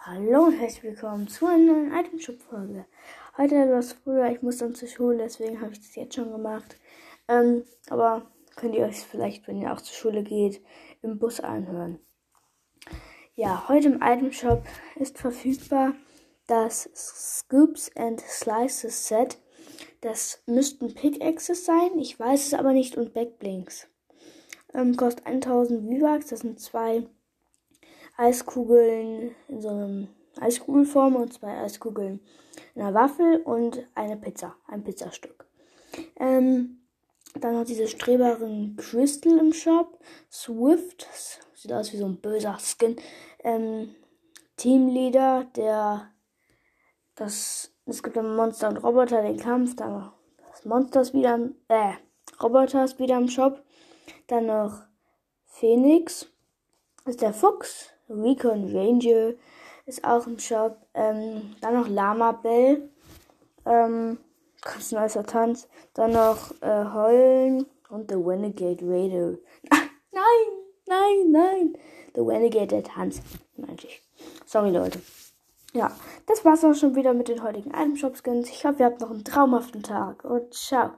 Hallo und herzlich willkommen zu einer neuen Item Shop Folge. Heute etwas früher, ich muss dann zur Schule, deswegen habe ich das jetzt schon gemacht. Ähm, aber könnt ihr euch vielleicht, wenn ihr auch zur Schule geht, im Bus anhören. Ja, heute im Item Shop ist verfügbar das Scoops and Slices Set. Das müssten Pickaxes sein, ich weiß es aber nicht, und Backblinks. Ähm, kostet 1000 V-Bucks, das sind zwei Eiskugeln in so einem Eiskugelform und zwei Eiskugeln in einer Waffel und eine Pizza, ein Pizzastück. Ähm, dann noch diese Streberin Crystal im Shop. Swift, sieht aus wie so ein böser Skin. Ähm, Teamleader, der das, es gibt ein Monster und Roboter, den Kampf, dann noch das Monster ist wieder, äh, Roboter ist wieder im Shop. Dann noch Phoenix, ist der Fuchs, Recon Ranger ist auch im Shop. Ähm, dann noch Lama Bell. Ähm, ganz nicer Tanz. Dann noch äh, Heulen und The Renegade Raider. nein, nein, nein. The Renegade der Tanz, meinte ich. Sorry, Leute. Ja, das war's auch schon wieder mit den heutigen Item Shop Skins. Ich hoffe, ihr habt noch einen traumhaften Tag und ciao.